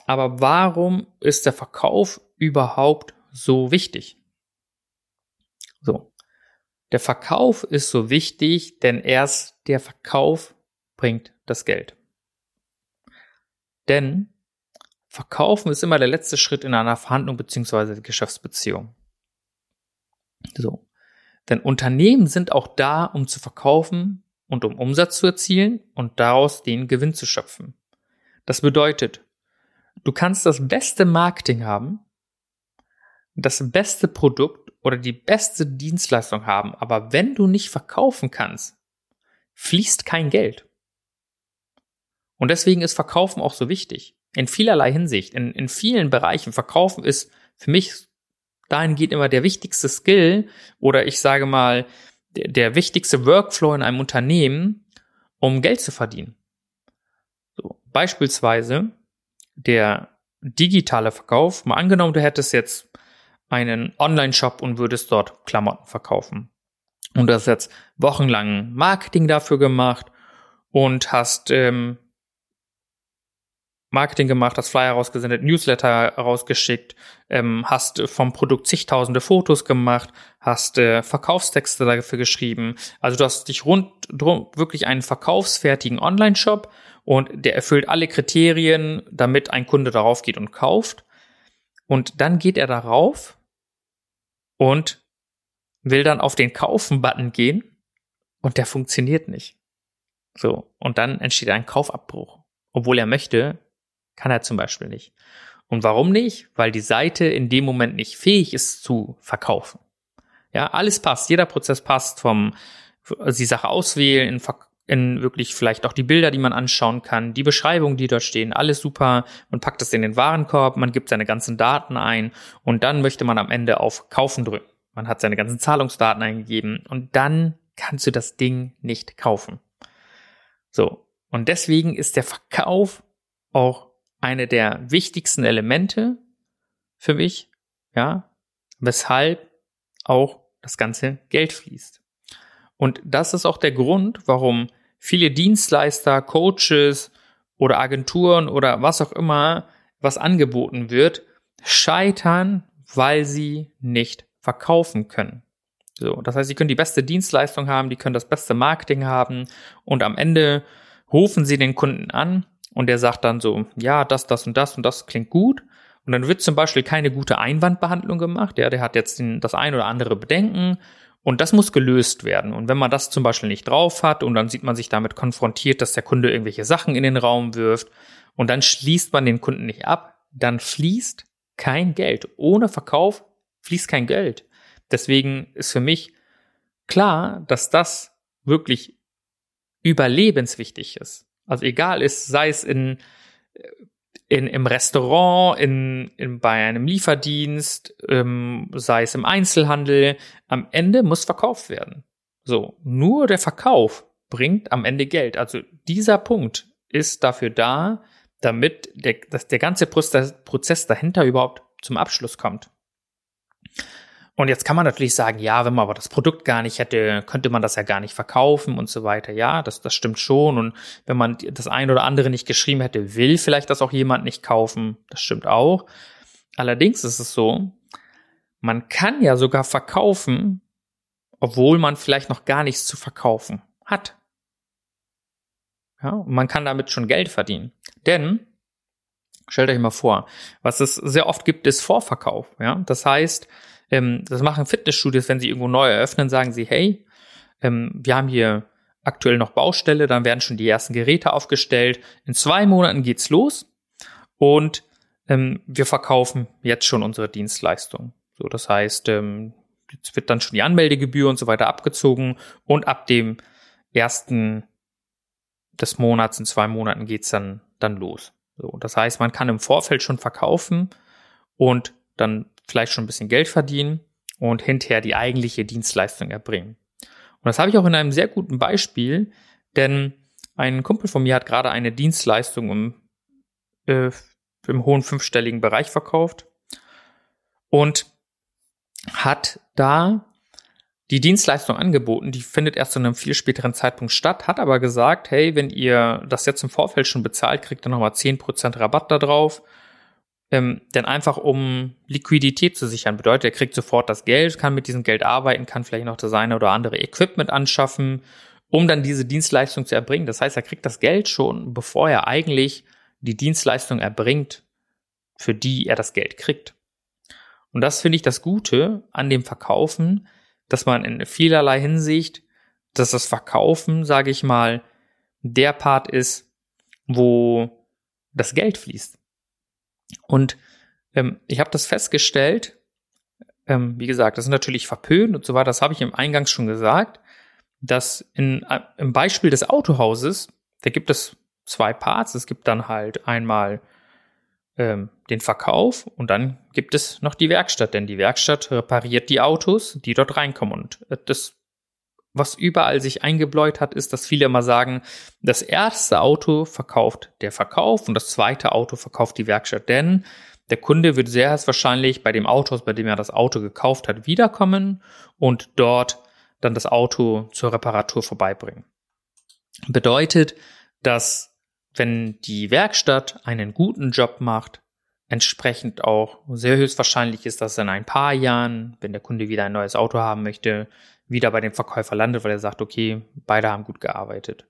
Aber warum ist der Verkauf überhaupt so wichtig? So. Der Verkauf ist so wichtig, denn erst der Verkauf bringt das Geld. Denn Verkaufen ist immer der letzte Schritt in einer Verhandlung beziehungsweise Geschäftsbeziehung. So. Denn Unternehmen sind auch da, um zu verkaufen und um Umsatz zu erzielen und daraus den Gewinn zu schöpfen. Das bedeutet, du kannst das beste Marketing haben, das beste Produkt oder die beste Dienstleistung haben, aber wenn du nicht verkaufen kannst, fließt kein Geld. Und deswegen ist Verkaufen auch so wichtig. In vielerlei Hinsicht. In, in vielen Bereichen. Verkaufen ist für mich dahingehend immer der wichtigste Skill oder ich sage mal der, der wichtigste Workflow in einem Unternehmen, um Geld zu verdienen. So, beispielsweise der digitale Verkauf. Mal angenommen, du hättest jetzt einen Online-Shop und würdest dort Klamotten verkaufen. Und du hast jetzt wochenlang Marketing dafür gemacht und hast ähm, Marketing gemacht, hast Flyer rausgesendet, Newsletter rausgeschickt, ähm, hast vom Produkt zigtausende Fotos gemacht, hast äh, Verkaufstexte dafür geschrieben. Also du hast dich rundrum wirklich einen verkaufsfertigen Online-Shop und der erfüllt alle Kriterien, damit ein Kunde darauf geht und kauft. Und dann geht er darauf und will dann auf den Kaufen-Button gehen und der funktioniert nicht. So, und dann entsteht ein Kaufabbruch. Obwohl er möchte, kann er zum Beispiel nicht. Und warum nicht? Weil die Seite in dem Moment nicht fähig ist zu verkaufen. Ja, alles passt, jeder Prozess passt vom die Sache auswählen, in, in wirklich vielleicht auch die Bilder, die man anschauen kann, die Beschreibungen, die dort stehen, alles super. Man packt es in den Warenkorb, man gibt seine ganzen Daten ein und dann möchte man am Ende auf Kaufen drücken. Man hat seine ganzen Zahlungsdaten eingegeben und dann kannst du das Ding nicht kaufen. So. Und deswegen ist der Verkauf auch eine der wichtigsten Elemente für mich, ja, weshalb auch das ganze Geld fließt. Und das ist auch der Grund, warum viele Dienstleister, Coaches oder Agenturen oder was auch immer, was angeboten wird, scheitern, weil sie nicht verkaufen können. So, das heißt, sie können die beste Dienstleistung haben, die können das beste Marketing haben und am Ende rufen sie den Kunden an und der sagt dann so, ja, das, das und das und das klingt gut. Und dann wird zum Beispiel keine gute Einwandbehandlung gemacht. Ja, der hat jetzt den, das ein oder andere Bedenken und das muss gelöst werden. Und wenn man das zum Beispiel nicht drauf hat und dann sieht man sich damit konfrontiert, dass der Kunde irgendwelche Sachen in den Raum wirft und dann schließt man den Kunden nicht ab, dann fließt kein Geld. Ohne Verkauf fließt kein Geld. Deswegen ist für mich klar, dass das wirklich überlebenswichtig ist. Also egal ist, sei es in, in im Restaurant, in, in bei einem Lieferdienst, ähm, sei es im Einzelhandel, am Ende muss verkauft werden. So, nur der Verkauf bringt am Ende Geld. Also dieser Punkt ist dafür da, damit der, dass der ganze Prozess dahinter überhaupt zum Abschluss kommt. Und jetzt kann man natürlich sagen, ja, wenn man aber das Produkt gar nicht hätte, könnte man das ja gar nicht verkaufen und so weiter. Ja, das, das stimmt schon. Und wenn man das ein oder andere nicht geschrieben hätte, will vielleicht das auch jemand nicht kaufen. Das stimmt auch. Allerdings ist es so, man kann ja sogar verkaufen, obwohl man vielleicht noch gar nichts zu verkaufen hat. Ja, und man kann damit schon Geld verdienen. Denn, stellt euch mal vor, was es sehr oft gibt, ist Vorverkauf. Ja, das heißt, ähm, das machen Fitnessstudios, wenn sie irgendwo neu eröffnen, sagen sie, hey, ähm, wir haben hier aktuell noch Baustelle, dann werden schon die ersten Geräte aufgestellt. In zwei Monaten geht's los und ähm, wir verkaufen jetzt schon unsere Dienstleistung. So, das heißt, ähm, jetzt wird dann schon die Anmeldegebühr und so weiter abgezogen und ab dem ersten des Monats in zwei Monaten geht's dann dann los. So, das heißt, man kann im Vorfeld schon verkaufen und dann vielleicht schon ein bisschen Geld verdienen und hinterher die eigentliche Dienstleistung erbringen. Und das habe ich auch in einem sehr guten Beispiel, denn ein Kumpel von mir hat gerade eine Dienstleistung im, äh, im hohen fünfstelligen Bereich verkauft und hat da die Dienstleistung angeboten, die findet erst zu einem viel späteren Zeitpunkt statt, hat aber gesagt, hey, wenn ihr das jetzt im Vorfeld schon bezahlt, kriegt ihr nochmal 10% Rabatt da drauf ähm, denn einfach um Liquidität zu sichern, bedeutet, er kriegt sofort das Geld, kann mit diesem Geld arbeiten, kann vielleicht noch das eine oder andere Equipment anschaffen, um dann diese Dienstleistung zu erbringen. Das heißt, er kriegt das Geld schon, bevor er eigentlich die Dienstleistung erbringt, für die er das Geld kriegt. Und das finde ich das Gute an dem Verkaufen, dass man in vielerlei Hinsicht, dass das Verkaufen, sage ich mal, der Part ist, wo das Geld fließt. Und ähm, ich habe das festgestellt, ähm, wie gesagt, das ist natürlich verpönt und so weiter, das habe ich im Eingangs schon gesagt, dass in, äh, im Beispiel des Autohauses, da gibt es zwei Parts. Es gibt dann halt einmal ähm, den Verkauf und dann gibt es noch die Werkstatt, denn die Werkstatt repariert die Autos, die dort reinkommen. Und äh, das was überall sich eingebläut hat, ist, dass viele immer sagen, das erste Auto verkauft der Verkauf und das zweite Auto verkauft die Werkstatt. Denn der Kunde wird sehr wahrscheinlich bei dem Auto, bei dem er das Auto gekauft hat, wiederkommen und dort dann das Auto zur Reparatur vorbeibringen. Bedeutet, dass wenn die Werkstatt einen guten Job macht, entsprechend auch sehr höchstwahrscheinlich ist, dass in ein paar Jahren, wenn der Kunde wieder ein neues Auto haben möchte, wieder bei dem Verkäufer landet, weil er sagt, okay, beide haben gut gearbeitet.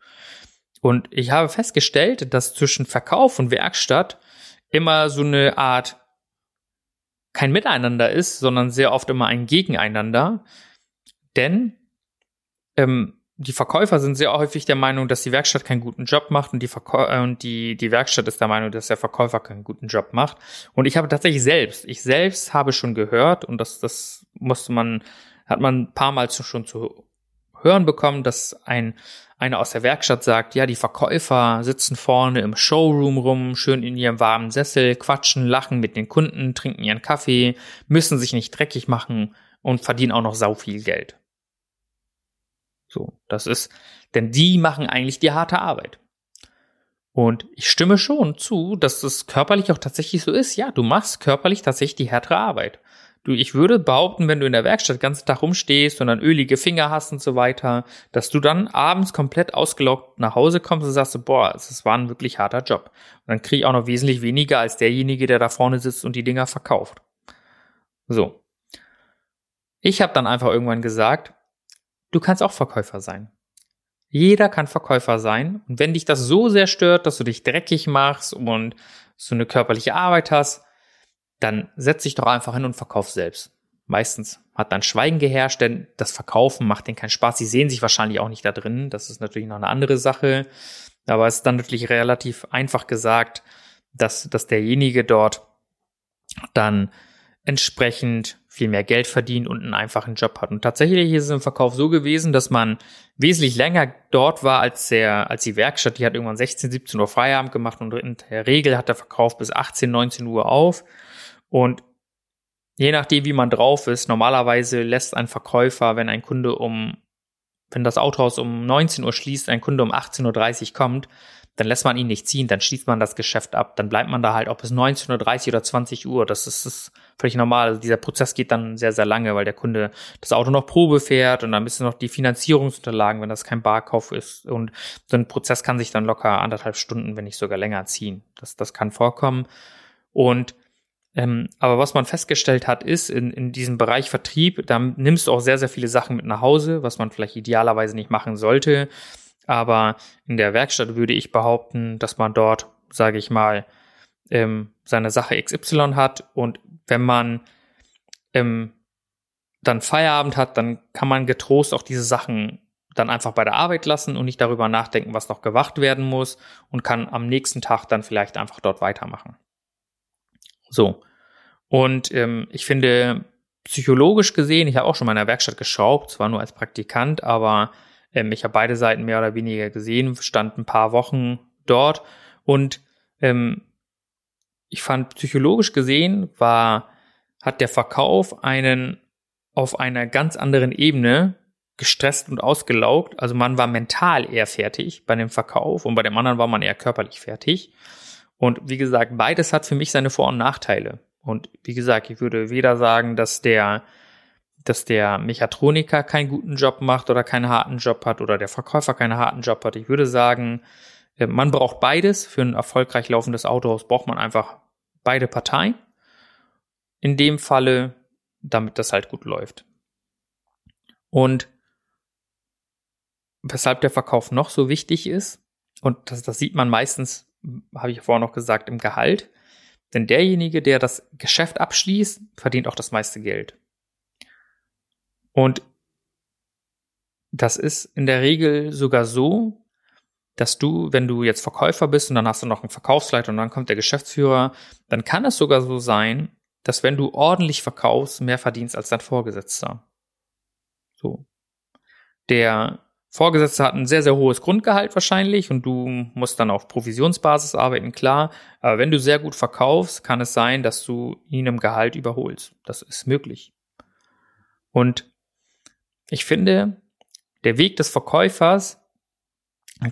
Und ich habe festgestellt, dass zwischen Verkauf und Werkstatt immer so eine Art kein Miteinander ist, sondern sehr oft immer ein Gegeneinander. Denn ähm, die Verkäufer sind sehr häufig der Meinung, dass die Werkstatt keinen guten Job macht und die, Verkäu äh, und die, die Werkstatt ist der Meinung, dass der Verkäufer keinen guten Job macht. Und ich habe tatsächlich selbst, ich selbst habe schon gehört und das, das musste man hat man ein paar Mal schon zu hören bekommen, dass ein einer aus der Werkstatt sagt, ja, die Verkäufer sitzen vorne im Showroom rum, schön in ihrem warmen Sessel, quatschen, lachen mit den Kunden, trinken ihren Kaffee, müssen sich nicht dreckig machen und verdienen auch noch sau viel Geld. So, das ist, denn die machen eigentlich die harte Arbeit. Und ich stimme schon zu, dass das körperlich auch tatsächlich so ist. Ja, du machst körperlich tatsächlich die härtere Arbeit. Du, ich würde behaupten, wenn du in der Werkstatt den ganzen Tag rumstehst und dann ölige Finger hast und so weiter, dass du dann abends komplett ausgelaugt nach Hause kommst und sagst, boah, es war ein wirklich harter Job. Und dann kriege ich auch noch wesentlich weniger als derjenige, der da vorne sitzt und die Dinger verkauft. So. Ich habe dann einfach irgendwann gesagt, du kannst auch Verkäufer sein. Jeder kann Verkäufer sein. Und wenn dich das so sehr stört, dass du dich dreckig machst und so eine körperliche Arbeit hast, dann setz dich doch einfach hin und verkauf selbst. Meistens hat dann Schweigen geherrscht, denn das Verkaufen macht denen keinen Spaß. Sie sehen sich wahrscheinlich auch nicht da drin. Das ist natürlich noch eine andere Sache. Aber es ist dann natürlich relativ einfach gesagt, dass, dass derjenige dort dann entsprechend viel mehr Geld verdient und einen einfachen Job hat. Und tatsächlich ist es im Verkauf so gewesen, dass man wesentlich länger dort war als der, als die Werkstatt. Die hat irgendwann 16, 17 Uhr Feierabend gemacht und in der Regel hat der Verkauf bis 18, 19 Uhr auf. Und je nachdem, wie man drauf ist, normalerweise lässt ein Verkäufer, wenn ein Kunde um, wenn das Autohaus um 19 Uhr schließt, ein Kunde um 18.30 Uhr kommt, dann lässt man ihn nicht ziehen, dann schließt man das Geschäft ab, dann bleibt man da halt auch bis 19.30 Uhr oder 20 Uhr. Das ist, ist völlig normal. Also dieser Prozess geht dann sehr, sehr lange, weil der Kunde das Auto noch Probe fährt und dann müssen noch die Finanzierungsunterlagen, wenn das kein Barkauf ist. Und so ein Prozess kann sich dann locker anderthalb Stunden, wenn nicht sogar länger ziehen. Das, das kann vorkommen. Und ähm, aber was man festgestellt hat, ist, in, in diesem Bereich Vertrieb, da nimmst du auch sehr, sehr viele Sachen mit nach Hause, was man vielleicht idealerweise nicht machen sollte. Aber in der Werkstatt würde ich behaupten, dass man dort, sage ich mal, ähm, seine Sache XY hat und wenn man ähm, dann Feierabend hat, dann kann man getrost auch diese Sachen dann einfach bei der Arbeit lassen und nicht darüber nachdenken, was noch gewacht werden muss und kann am nächsten Tag dann vielleicht einfach dort weitermachen. So. Und ähm, ich finde, psychologisch gesehen, ich habe auch schon mal in der Werkstatt geschraubt, zwar nur als Praktikant, aber ähm, ich habe beide Seiten mehr oder weniger gesehen, stand ein paar Wochen dort und ähm, ich fand psychologisch gesehen war, hat der Verkauf einen auf einer ganz anderen Ebene gestresst und ausgelaugt. Also man war mental eher fertig bei dem Verkauf und bei dem anderen war man eher körperlich fertig. Und wie gesagt, beides hat für mich seine Vor- und Nachteile. Und wie gesagt, ich würde weder sagen, dass der, dass der Mechatroniker keinen guten Job macht oder keinen harten Job hat oder der Verkäufer keinen harten Job hat. Ich würde sagen, äh, man braucht beides. Für ein erfolgreich laufendes Autohaus braucht man einfach beide Parteien. In dem Falle, damit das halt gut läuft. Und weshalb der Verkauf noch so wichtig ist, und das, das sieht man meistens habe ich vorher noch gesagt, im Gehalt. Denn derjenige, der das Geschäft abschließt, verdient auch das meiste Geld. Und das ist in der Regel sogar so, dass du, wenn du jetzt Verkäufer bist und dann hast du noch einen Verkaufsleiter und dann kommt der Geschäftsführer, dann kann es sogar so sein, dass wenn du ordentlich verkaufst, mehr verdienst als dein Vorgesetzter. So. Der Vorgesetzte hat ein sehr, sehr hohes Grundgehalt wahrscheinlich und du musst dann auf Provisionsbasis arbeiten, klar. Aber wenn du sehr gut verkaufst, kann es sein, dass du ihn im Gehalt überholst. Das ist möglich. Und ich finde, der Weg des Verkäufers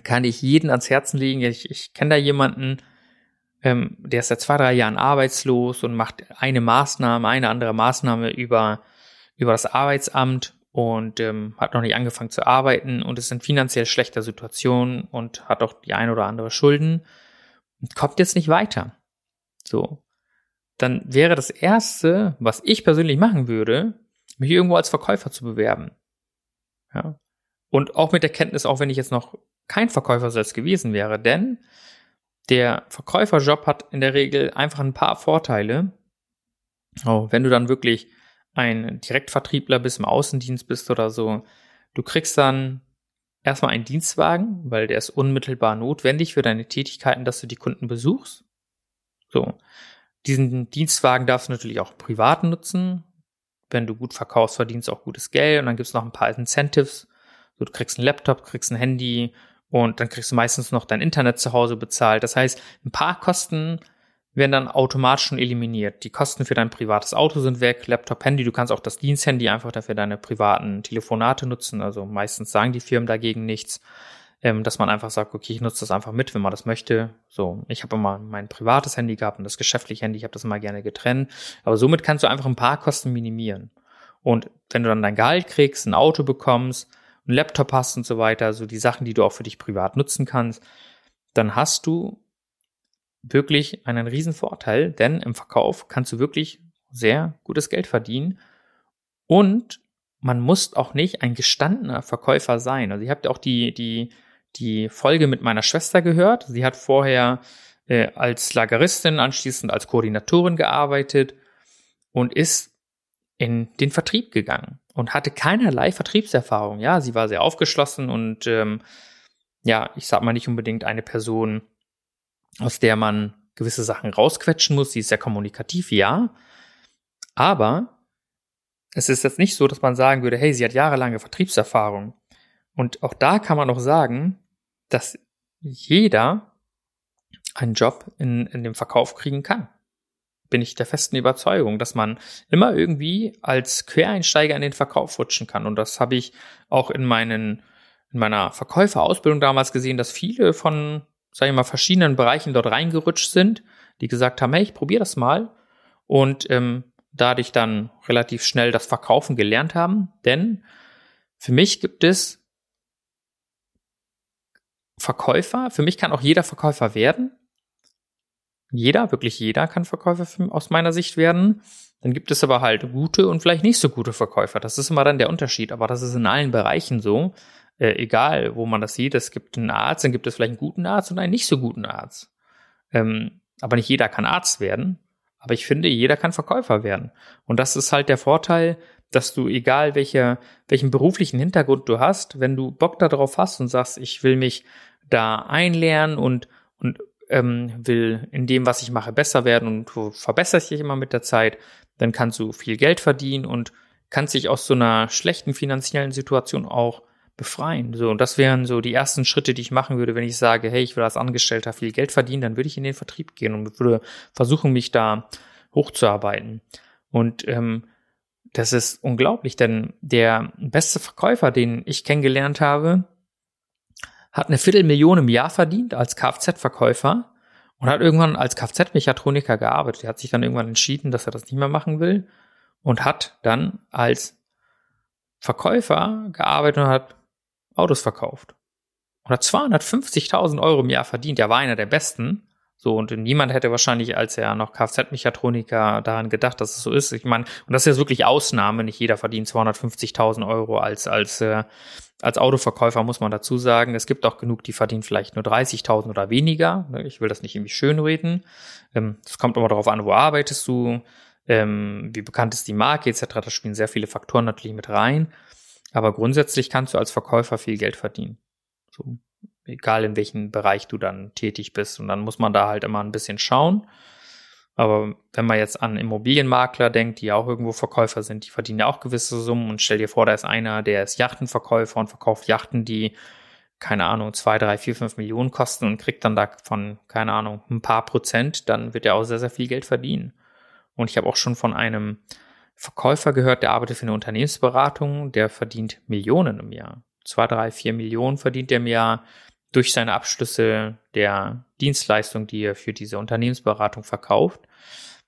kann ich jeden ans Herzen legen. Ich, ich kenne da jemanden, ähm, der ist seit zwei, drei Jahren arbeitslos und macht eine Maßnahme, eine andere Maßnahme über, über das Arbeitsamt und ähm, hat noch nicht angefangen zu arbeiten und ist in finanziell schlechter Situation und hat auch die ein oder andere Schulden und kommt jetzt nicht weiter. So. Dann wäre das erste, was ich persönlich machen würde, mich irgendwo als Verkäufer zu bewerben. Ja. Und auch mit der Kenntnis, auch wenn ich jetzt noch kein Verkäufer selbst gewesen wäre, denn der Verkäuferjob hat in der Regel einfach ein paar Vorteile. Oh, wenn du dann wirklich ein Direktvertriebler bist, im Außendienst bist oder so, du kriegst dann erstmal einen Dienstwagen, weil der ist unmittelbar notwendig für deine Tätigkeiten, dass du die Kunden besuchst. So. Diesen Dienstwagen darfst du natürlich auch privat nutzen. Wenn du gut verkaufst, verdienst auch gutes Geld und dann gibt's noch ein paar Incentives. So, du kriegst einen Laptop, kriegst ein Handy und dann kriegst du meistens noch dein Internet zu Hause bezahlt. Das heißt, ein paar Kosten werden dann automatisch schon eliminiert. Die Kosten für dein privates Auto sind weg, Laptop, Handy, du kannst auch das Diensthandy einfach dafür deine privaten Telefonate nutzen. Also meistens sagen die Firmen dagegen nichts. ähm, dass man einfach sagt, okay, ich nutze das einfach mit, wenn man das möchte. So, ich habe immer mein privates Handy gehabt und das geschäftliche Handy, ich habe das immer gerne getrennt. Aber somit kannst du einfach ein paar Kosten minimieren. Und wenn du dann dein Gehalt kriegst, ein Auto bekommst, einen Laptop hast und so weiter, so die Sachen, die du auch für dich privat nutzen kannst, dann hast du wirklich einen riesen Vorteil, denn im Verkauf kannst du wirklich sehr gutes Geld verdienen und man muss auch nicht ein gestandener Verkäufer sein. Also ihr habt auch die, die, die Folge mit meiner Schwester gehört. Sie hat vorher äh, als Lageristin, anschließend als Koordinatorin gearbeitet und ist in den Vertrieb gegangen und hatte keinerlei Vertriebserfahrung. Ja, sie war sehr aufgeschlossen und ähm, ja, ich sag mal nicht unbedingt eine Person, aus der man gewisse Sachen rausquetschen muss. Sie ist sehr kommunikativ, ja. Aber es ist jetzt nicht so, dass man sagen würde, hey, sie hat jahrelange Vertriebserfahrung. Und auch da kann man auch sagen, dass jeder einen Job in, in dem Verkauf kriegen kann. Bin ich der festen Überzeugung, dass man immer irgendwie als Quereinsteiger in den Verkauf rutschen kann. Und das habe ich auch in meinen, in meiner Verkäuferausbildung damals gesehen, dass viele von sage ich mal, verschiedenen Bereichen dort reingerutscht sind, die gesagt haben, hey, ich probiere das mal und ähm, dadurch dann relativ schnell das Verkaufen gelernt haben. Denn für mich gibt es Verkäufer, für mich kann auch jeder Verkäufer werden. Jeder, wirklich jeder kann Verkäufer aus meiner Sicht werden. Dann gibt es aber halt gute und vielleicht nicht so gute Verkäufer. Das ist immer dann der Unterschied. Aber das ist in allen Bereichen so äh, egal wo man das sieht, es gibt einen Arzt, dann gibt es vielleicht einen guten Arzt und einen nicht so guten Arzt. Ähm, aber nicht jeder kann Arzt werden. Aber ich finde, jeder kann Verkäufer werden. Und das ist halt der Vorteil, dass du, egal welche, welchen beruflichen Hintergrund du hast, wenn du Bock darauf hast und sagst, ich will mich da einlernen und, und ähm, will in dem, was ich mache, besser werden und du verbesserst dich immer mit der Zeit, dann kannst du viel Geld verdienen und kannst dich aus so einer schlechten finanziellen Situation auch befreien. So, und das wären so die ersten Schritte, die ich machen würde, wenn ich sage, hey, ich will als Angestellter viel Geld verdienen, dann würde ich in den Vertrieb gehen und würde versuchen, mich da hochzuarbeiten. Und ähm, das ist unglaublich, denn der beste Verkäufer, den ich kennengelernt habe, hat eine Viertelmillion im Jahr verdient als Kfz-Verkäufer und hat irgendwann als Kfz-Mechatroniker gearbeitet. Er hat sich dann irgendwann entschieden, dass er das nicht mehr machen will und hat dann als Verkäufer gearbeitet und hat Autos verkauft. Und hat 250.000 Euro im Jahr verdient. Er war einer der besten. So, und niemand hätte wahrscheinlich, als er noch Kfz-Mechatroniker daran gedacht, dass es so ist. Ich meine, und das ist jetzt wirklich Ausnahme. Nicht jeder verdient 250.000 Euro als, als, äh, als Autoverkäufer, muss man dazu sagen. Es gibt auch genug, die verdienen vielleicht nur 30.000 oder weniger. Ich will das nicht irgendwie schönreden. Ähm, es kommt immer darauf an, wo arbeitest du, ähm, wie bekannt ist die Marke etc. Da spielen sehr viele Faktoren natürlich mit rein. Aber grundsätzlich kannst du als Verkäufer viel Geld verdienen. So, egal in welchem Bereich du dann tätig bist. Und dann muss man da halt immer ein bisschen schauen. Aber wenn man jetzt an Immobilienmakler denkt, die auch irgendwo Verkäufer sind, die verdienen ja auch gewisse Summen und stell dir vor, da ist einer, der ist Yachtenverkäufer und verkauft Yachten, die, keine Ahnung, zwei, drei, vier, fünf Millionen kosten und kriegt dann davon, keine Ahnung, ein paar Prozent, dann wird er auch sehr, sehr viel Geld verdienen. Und ich habe auch schon von einem Verkäufer gehört, der arbeitet für eine Unternehmensberatung, der verdient Millionen im Jahr. Zwei, drei, vier Millionen verdient er im Jahr durch seine Abschlüsse der Dienstleistung, die er für diese Unternehmensberatung verkauft.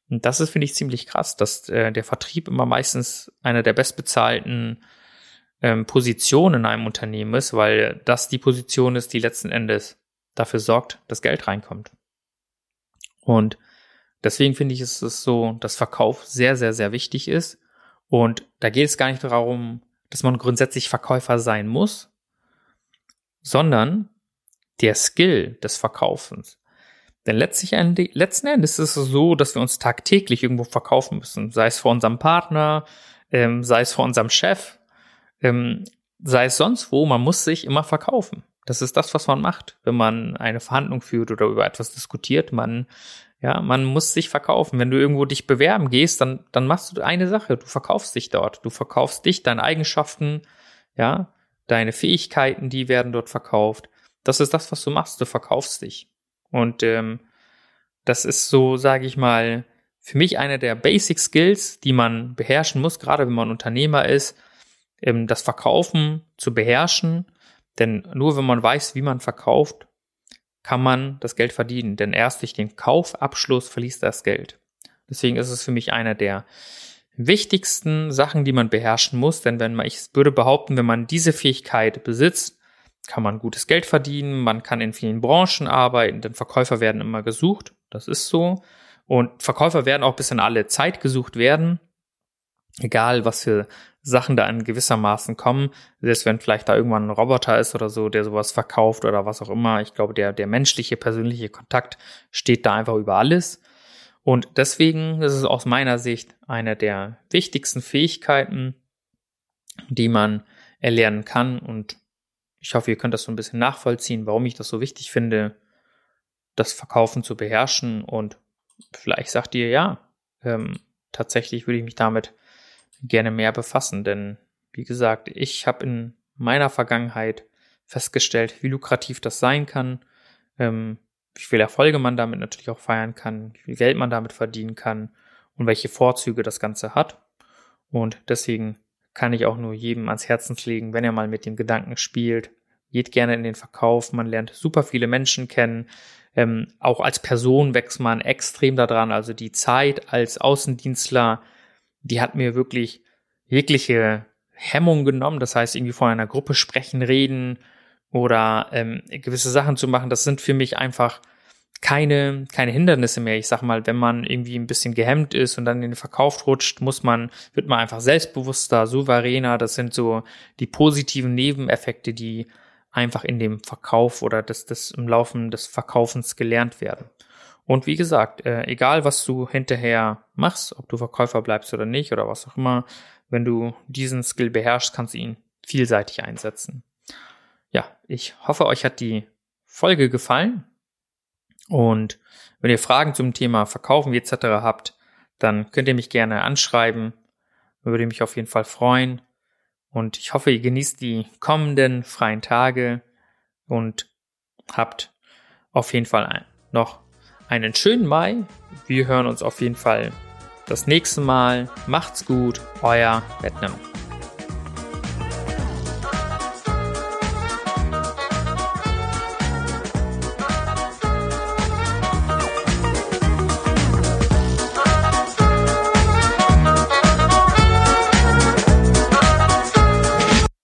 Und das ist, finde ich, ziemlich krass, dass äh, der Vertrieb immer meistens eine der bestbezahlten ähm, Positionen in einem Unternehmen ist, weil das die Position ist, die letzten Endes dafür sorgt, dass Geld reinkommt. Und Deswegen finde ich, ist es so, dass Verkauf sehr, sehr, sehr wichtig ist. Und da geht es gar nicht darum, dass man grundsätzlich Verkäufer sein muss, sondern der Skill des Verkaufens. Denn letztlich, letzten Endes ist es so, dass wir uns tagtäglich irgendwo verkaufen müssen. Sei es vor unserem Partner, ähm, sei es vor unserem Chef, ähm, sei es sonst wo. Man muss sich immer verkaufen. Das ist das, was man macht, wenn man eine Verhandlung führt oder über etwas diskutiert. Man ja, man muss sich verkaufen. Wenn du irgendwo dich bewerben gehst, dann, dann machst du eine Sache. Du verkaufst dich dort. Du verkaufst dich, deine Eigenschaften, ja, deine Fähigkeiten, die werden dort verkauft. Das ist das, was du machst. Du verkaufst dich. Und ähm, das ist so, sage ich mal, für mich eine der Basic Skills, die man beherrschen muss, gerade wenn man Unternehmer ist, ähm, das Verkaufen zu beherrschen. Denn nur wenn man weiß, wie man verkauft, kann man das Geld verdienen. Denn erst durch den Kaufabschluss verliest das Geld. Deswegen ist es für mich einer der wichtigsten Sachen, die man beherrschen muss. Denn wenn man, ich würde behaupten, wenn man diese Fähigkeit besitzt, kann man gutes Geld verdienen, man kann in vielen Branchen arbeiten, denn Verkäufer werden immer gesucht. Das ist so. Und Verkäufer werden auch bis in alle Zeit gesucht werden. Egal, was für Sachen da in gewissermaßen kommen. Selbst wenn vielleicht da irgendwann ein Roboter ist oder so, der sowas verkauft oder was auch immer. Ich glaube, der, der menschliche, persönliche Kontakt steht da einfach über alles. Und deswegen ist es aus meiner Sicht eine der wichtigsten Fähigkeiten, die man erlernen kann. Und ich hoffe, ihr könnt das so ein bisschen nachvollziehen, warum ich das so wichtig finde, das Verkaufen zu beherrschen. Und vielleicht sagt ihr, ja, ähm, tatsächlich würde ich mich damit gerne mehr befassen. Denn, wie gesagt, ich habe in meiner Vergangenheit festgestellt, wie lukrativ das sein kann, ähm, wie viel Erfolge man damit natürlich auch feiern kann, wie viel Geld man damit verdienen kann und welche Vorzüge das Ganze hat. Und deswegen kann ich auch nur jedem ans Herzen legen, wenn er mal mit dem Gedanken spielt, geht gerne in den Verkauf, man lernt super viele Menschen kennen, ähm, auch als Person wächst man extrem daran, also die Zeit als Außendienstler, die hat mir wirklich jegliche Hemmung genommen, das heißt irgendwie vor einer Gruppe sprechen, reden, oder ähm, gewisse Sachen zu machen, das sind für mich einfach keine, keine Hindernisse mehr. Ich sag mal, wenn man irgendwie ein bisschen gehemmt ist und dann in den Verkauf rutscht, muss man, wird man einfach selbstbewusster, souveräner. Das sind so die positiven Nebeneffekte, die einfach in dem Verkauf oder das, das im Laufen des Verkaufens gelernt werden. Und wie gesagt, äh, egal was du hinterher machst, ob du Verkäufer bleibst oder nicht oder was auch immer, wenn du diesen Skill beherrschst, kannst du ihn vielseitig einsetzen ja, ich hoffe, euch hat die Folge gefallen. Und wenn ihr Fragen zum Thema Verkaufen etc. habt, dann könnt ihr mich gerne anschreiben. Würde mich auf jeden Fall freuen. Und ich hoffe, ihr genießt die kommenden freien Tage und habt auf jeden Fall noch einen schönen Mai. Wir hören uns auf jeden Fall das nächste Mal. Macht's gut, euer Vietnam.